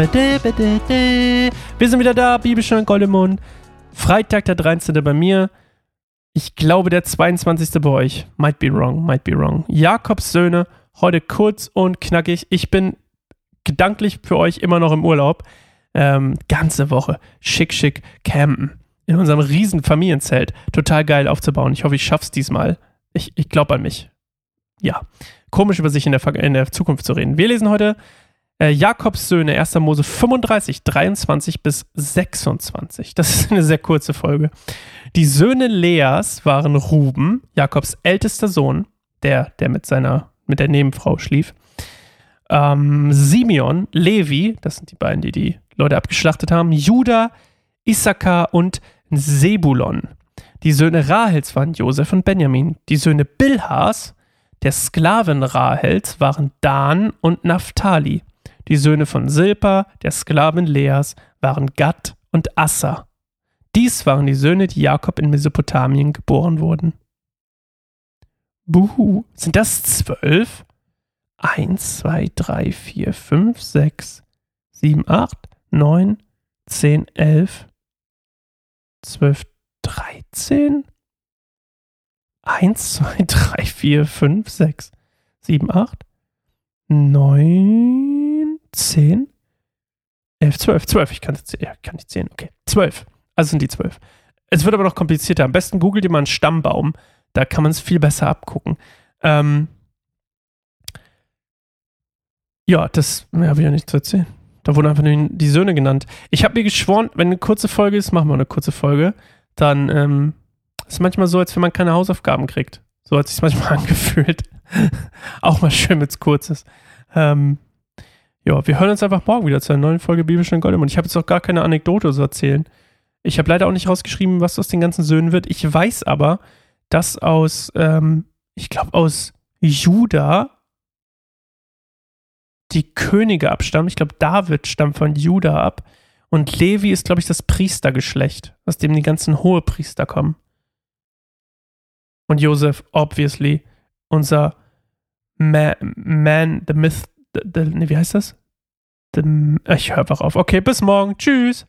Wir sind wieder da, Bibelstunde Goldemund. Freitag der 13. bei mir. Ich glaube der 22. bei euch. Might be wrong, might be wrong. Jakobs Söhne, heute kurz und knackig. Ich bin gedanklich für euch immer noch im Urlaub. Ähm, ganze Woche schick, schick campen. In unserem riesen Familienzelt. Total geil aufzubauen. Ich hoffe, ich schaff's diesmal. Ich, ich glaube an mich. Ja. Komisch über sich in der, in der Zukunft zu reden. Wir lesen heute äh, Jakobs Söhne, 1. Mose 35, 23 bis 26. Das ist eine sehr kurze Folge. Die Söhne Leas waren Ruben, Jakobs ältester Sohn, der, der mit seiner, mit der Nebenfrau schlief. Ähm, Simeon, Levi, das sind die beiden, die die Leute abgeschlachtet haben. Judah, Issachar und Sebulon. Die Söhne Rahels waren Josef und Benjamin. Die Söhne Bilhas, der Sklaven Rahels, waren Dan und Naphtali. Die Söhne von Silpa, der Sklavin Leas, waren Gad und Assa. Dies waren die Söhne, die Jakob in Mesopotamien geboren wurden. Buhu, sind das zwölf? Eins, zwei, drei, vier, fünf, sechs, sieben, acht, neun, zehn, elf, zwölf, dreizehn? Eins, zwei, drei, vier, fünf, sechs, sieben, acht, neun. 10, 11, 12, 12. Ich kann, ja, kann nicht zählen. Okay, 12. Also sind die 12. Es wird aber noch komplizierter. Am besten googelt ihr mal einen Stammbaum. Da kann man es viel besser abgucken. Ähm, ja, das habe ich ja nicht zu erzählen. Da wurden einfach nur die Söhne genannt. Ich habe mir geschworen, wenn eine kurze Folge ist, machen wir eine kurze Folge. Dann ähm, ist es manchmal so, als wenn man keine Hausaufgaben kriegt. So hat es sich manchmal angefühlt. Auch mal schön, wenn es kurz ist. Ähm, ja, wir hören uns einfach morgen wieder zu einer neuen Folge Bibelstein Gold. Und ich habe jetzt auch gar keine Anekdote zu erzählen. Ich habe leider auch nicht rausgeschrieben, was aus den ganzen Söhnen wird. Ich weiß aber, dass aus, ähm, ich glaube, aus Juda die Könige abstammen. Ich glaube, David stammt von Juda ab. Und Levi ist, glaube ich, das Priestergeschlecht, aus dem die ganzen Hohepriester kommen. Und Josef, obviously, unser man, man the myth, the, the, nee, wie heißt das? Ich höre einfach auf. Okay, bis morgen. Tschüss.